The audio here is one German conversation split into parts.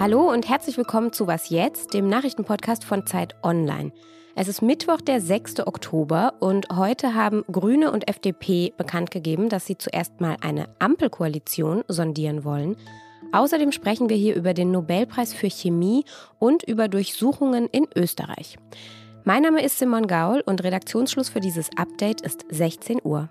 Hallo und herzlich willkommen zu Was jetzt, dem Nachrichtenpodcast von Zeit Online. Es ist Mittwoch, der 6. Oktober und heute haben Grüne und FDP bekannt gegeben, dass sie zuerst mal eine Ampelkoalition sondieren wollen. Außerdem sprechen wir hier über den Nobelpreis für Chemie und über Durchsuchungen in Österreich. Mein Name ist Simon Gaul und Redaktionsschluss für dieses Update ist 16 Uhr.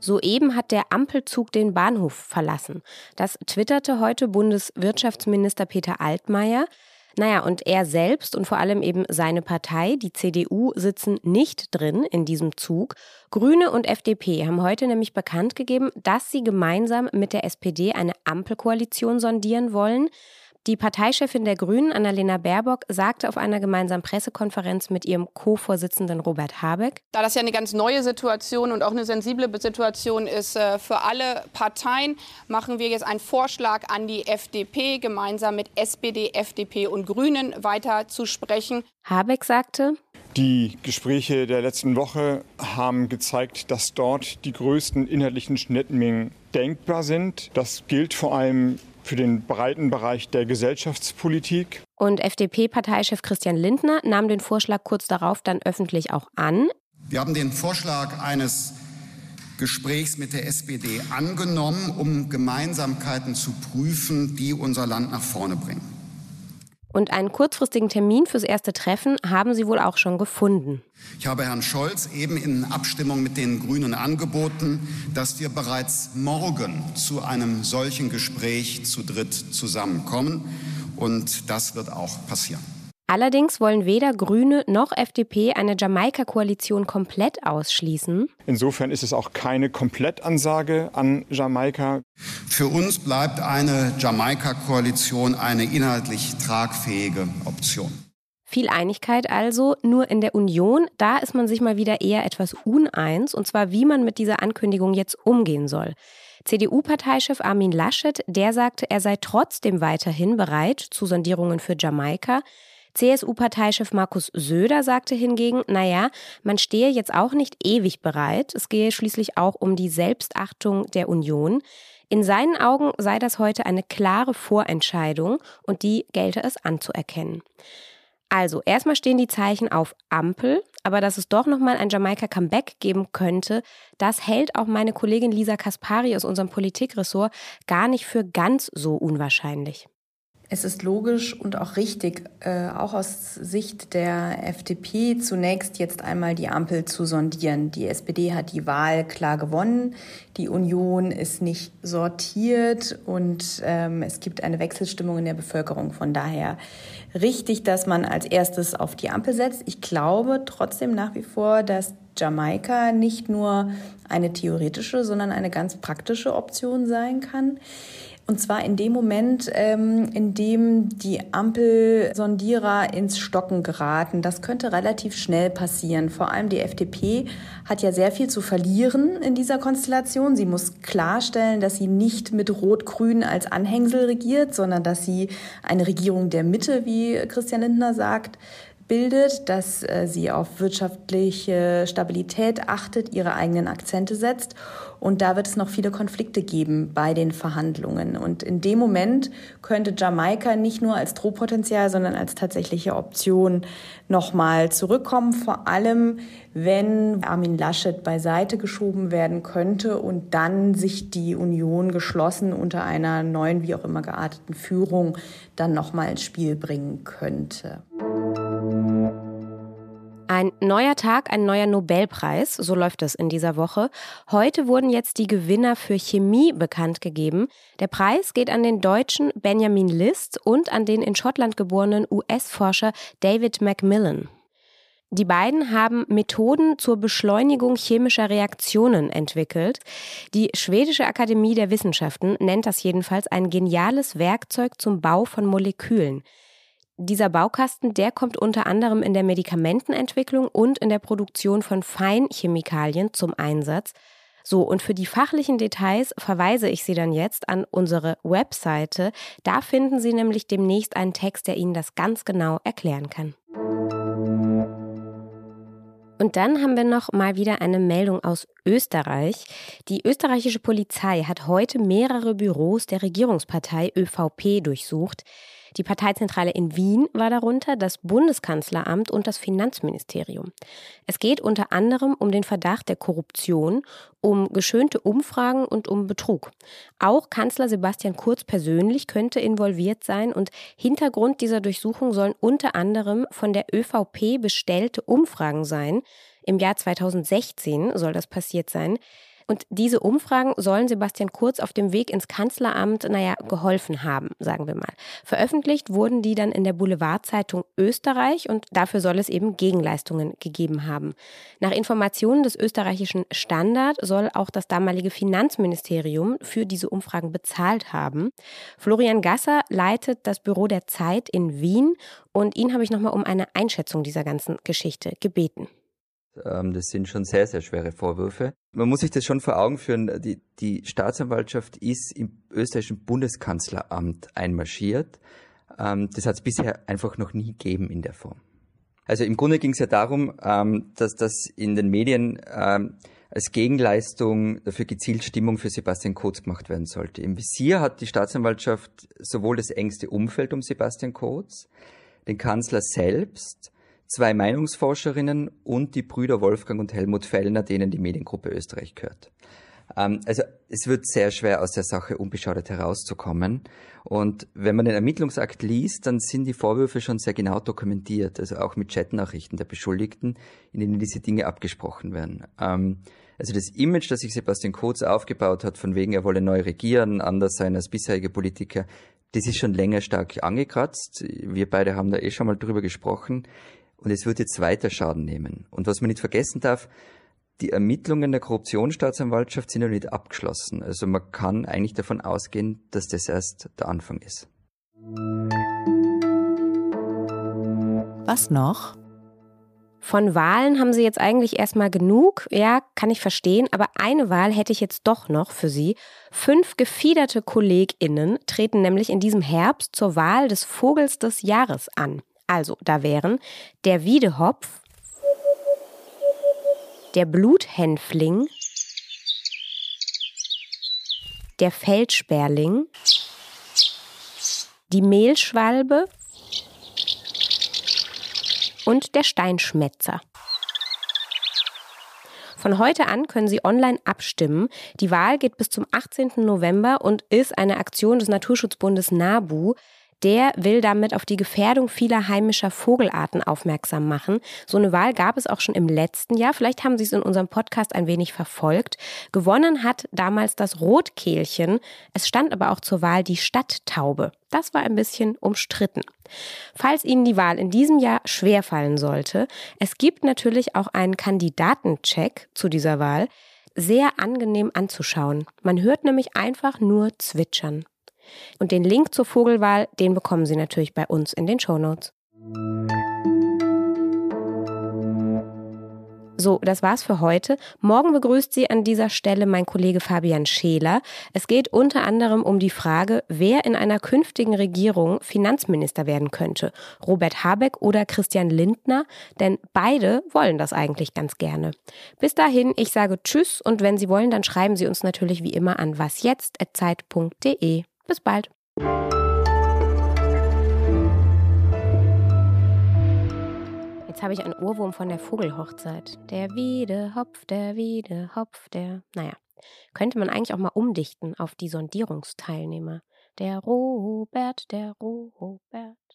Soeben hat der Ampelzug den Bahnhof verlassen. Das twitterte heute Bundeswirtschaftsminister Peter Altmaier. Naja, und er selbst und vor allem eben seine Partei, die CDU, sitzen nicht drin in diesem Zug. Grüne und FDP haben heute nämlich bekannt gegeben, dass sie gemeinsam mit der SPD eine Ampelkoalition sondieren wollen. Die Parteichefin der Grünen, Annalena Baerbock, sagte auf einer gemeinsamen Pressekonferenz mit ihrem Co-Vorsitzenden Robert Habeck. Da das ja eine ganz neue Situation und auch eine sensible Situation ist äh, für alle Parteien, machen wir jetzt einen Vorschlag an die FDP, gemeinsam mit SPD, FDP und Grünen weiter zu sprechen. Habeck sagte, die Gespräche der letzten Woche haben gezeigt, dass dort die größten inhaltlichen Schnittmengen denkbar sind. Das gilt vor allem für den breiten Bereich der Gesellschaftspolitik. Und FDP-Parteichef Christian Lindner nahm den Vorschlag kurz darauf dann öffentlich auch an. Wir haben den Vorschlag eines Gesprächs mit der SPD angenommen, um Gemeinsamkeiten zu prüfen, die unser Land nach vorne bringen. Und einen kurzfristigen Termin fürs erste Treffen haben Sie wohl auch schon gefunden. Ich habe Herrn Scholz eben in Abstimmung mit den Grünen angeboten, dass wir bereits morgen zu einem solchen Gespräch zu dritt zusammenkommen. Und das wird auch passieren. Allerdings wollen weder Grüne noch FDP eine Jamaika-Koalition komplett ausschließen. Insofern ist es auch keine Komplettansage an Jamaika. Für uns bleibt eine Jamaika-Koalition eine inhaltlich tragfähige Option. Viel Einigkeit also, nur in der Union, da ist man sich mal wieder eher etwas uneins, und zwar wie man mit dieser Ankündigung jetzt umgehen soll. CDU-Parteichef Armin Laschet, der sagte, er sei trotzdem weiterhin bereit zu Sondierungen für Jamaika. CSU-Parteichef Markus Söder sagte hingegen, naja, man stehe jetzt auch nicht ewig bereit. Es gehe schließlich auch um die Selbstachtung der Union. In seinen Augen sei das heute eine klare Vorentscheidung und die gelte es anzuerkennen. Also, erstmal stehen die Zeichen auf Ampel, aber dass es doch nochmal ein Jamaika-Comeback geben könnte, das hält auch meine Kollegin Lisa Kaspari aus unserem Politikressort gar nicht für ganz so unwahrscheinlich. Es ist logisch und auch richtig, äh, auch aus Sicht der FDP zunächst jetzt einmal die Ampel zu sondieren. Die SPD hat die Wahl klar gewonnen, die Union ist nicht sortiert und ähm, es gibt eine Wechselstimmung in der Bevölkerung. Von daher richtig, dass man als erstes auf die Ampel setzt. Ich glaube trotzdem nach wie vor, dass Jamaika nicht nur eine theoretische, sondern eine ganz praktische Option sein kann. Und zwar in dem Moment, ähm, in dem die Ampelsondierer ins Stocken geraten. Das könnte relativ schnell passieren. Vor allem die FDP hat ja sehr viel zu verlieren in dieser Konstellation. Sie muss klarstellen, dass sie nicht mit Rot-Grün als Anhängsel regiert, sondern dass sie eine Regierung der Mitte, wie Christian Lindner sagt, bildet, dass äh, sie auf wirtschaftliche Stabilität achtet, ihre eigenen Akzente setzt. Und da wird es noch viele Konflikte geben bei den Verhandlungen. Und in dem Moment könnte Jamaika nicht nur als Drohpotenzial, sondern als tatsächliche Option nochmal zurückkommen. Vor allem, wenn Armin Laschet beiseite geschoben werden könnte und dann sich die Union geschlossen unter einer neuen, wie auch immer gearteten Führung dann nochmal ins Spiel bringen könnte. Ein neuer Tag, ein neuer Nobelpreis, so läuft es in dieser Woche. Heute wurden jetzt die Gewinner für Chemie bekannt gegeben. Der Preis geht an den Deutschen Benjamin List und an den in Schottland geborenen US-Forscher David Macmillan. Die beiden haben Methoden zur Beschleunigung chemischer Reaktionen entwickelt. Die Schwedische Akademie der Wissenschaften nennt das jedenfalls ein geniales Werkzeug zum Bau von Molekülen. Dieser Baukasten, der kommt unter anderem in der Medikamentenentwicklung und in der Produktion von Feinchemikalien zum Einsatz. So, und für die fachlichen Details verweise ich Sie dann jetzt an unsere Webseite. Da finden Sie nämlich demnächst einen Text, der Ihnen das ganz genau erklären kann. Und dann haben wir noch mal wieder eine Meldung aus Österreich. Die österreichische Polizei hat heute mehrere Büros der Regierungspartei ÖVP durchsucht. Die Parteizentrale in Wien war darunter, das Bundeskanzleramt und das Finanzministerium. Es geht unter anderem um den Verdacht der Korruption, um geschönte Umfragen und um Betrug. Auch Kanzler Sebastian Kurz persönlich könnte involviert sein und Hintergrund dieser Durchsuchung sollen unter anderem von der ÖVP bestellte Umfragen sein. Im Jahr 2016 soll das passiert sein. Und diese Umfragen sollen Sebastian Kurz auf dem Weg ins Kanzleramt, naja, geholfen haben, sagen wir mal. Veröffentlicht wurden die dann in der Boulevardzeitung Österreich und dafür soll es eben Gegenleistungen gegeben haben. Nach Informationen des österreichischen Standard soll auch das damalige Finanzministerium für diese Umfragen bezahlt haben. Florian Gasser leitet das Büro der Zeit in Wien und ihn habe ich nochmal um eine Einschätzung dieser ganzen Geschichte gebeten. Ähm, das sind schon sehr, sehr schwere Vorwürfe. Man muss sich das schon vor Augen führen. Die, die Staatsanwaltschaft ist im österreichischen Bundeskanzleramt einmarschiert. Ähm, das hat es bisher einfach noch nie gegeben in der Form. Also im Grunde ging es ja darum, ähm, dass das in den Medien als Gegenleistung dafür gezielt Stimmung für Sebastian Kurz gemacht werden sollte. Im Visier hat die Staatsanwaltschaft sowohl das engste Umfeld um Sebastian Kurz, den Kanzler selbst, zwei Meinungsforscherinnen und die Brüder Wolfgang und Helmut Fellner, denen die Mediengruppe Österreich gehört. Ähm, also es wird sehr schwer aus der Sache unbeschadet herauszukommen. Und wenn man den Ermittlungsakt liest, dann sind die Vorwürfe schon sehr genau dokumentiert, also auch mit Chatnachrichten der Beschuldigten, in denen diese Dinge abgesprochen werden. Ähm, also das Image, das sich Sebastian Kurz aufgebaut hat, von wegen er wolle neu regieren, anders sein als bisherige Politiker, das ist schon länger stark angekratzt. Wir beide haben da eh schon mal drüber gesprochen. Und es wird jetzt weiter Schaden nehmen. Und was man nicht vergessen darf, die Ermittlungen der Korruptionsstaatsanwaltschaft sind ja nicht abgeschlossen. Also man kann eigentlich davon ausgehen, dass das erst der Anfang ist. Was noch? Von Wahlen haben Sie jetzt eigentlich erstmal genug. Ja, kann ich verstehen. Aber eine Wahl hätte ich jetzt doch noch für Sie. Fünf gefiederte KollegInnen treten nämlich in diesem Herbst zur Wahl des Vogels des Jahres an. Also, da wären der Wiedehopf, der Bluthänfling, der Feldsperling, die Mehlschwalbe und der Steinschmetzer. Von heute an können Sie online abstimmen. Die Wahl geht bis zum 18. November und ist eine Aktion des Naturschutzbundes NABU der will damit auf die Gefährdung vieler heimischer Vogelarten aufmerksam machen. So eine Wahl gab es auch schon im letzten Jahr. Vielleicht haben Sie es in unserem Podcast ein wenig verfolgt. Gewonnen hat damals das Rotkehlchen. Es stand aber auch zur Wahl die Stadttaube. Das war ein bisschen umstritten. Falls Ihnen die Wahl in diesem Jahr schwerfallen sollte, es gibt natürlich auch einen Kandidatencheck zu dieser Wahl. Sehr angenehm anzuschauen. Man hört nämlich einfach nur zwitschern. Und den Link zur Vogelwahl, den bekommen Sie natürlich bei uns in den Shownotes. So, das war's für heute. Morgen begrüßt Sie an dieser Stelle mein Kollege Fabian Scheler. Es geht unter anderem um die Frage, wer in einer künftigen Regierung Finanzminister werden könnte. Robert Habeck oder Christian Lindner, denn beide wollen das eigentlich ganz gerne. Bis dahin, ich sage Tschüss und wenn Sie wollen, dann schreiben Sie uns natürlich wie immer an wasjetzt@zeit.de. Bis bald. Jetzt habe ich einen Ohrwurm von der Vogelhochzeit. Der Wiede, Hopf, der Wiede, Hopf, der. Naja, könnte man eigentlich auch mal umdichten auf die Sondierungsteilnehmer. Der Robert, der Robert.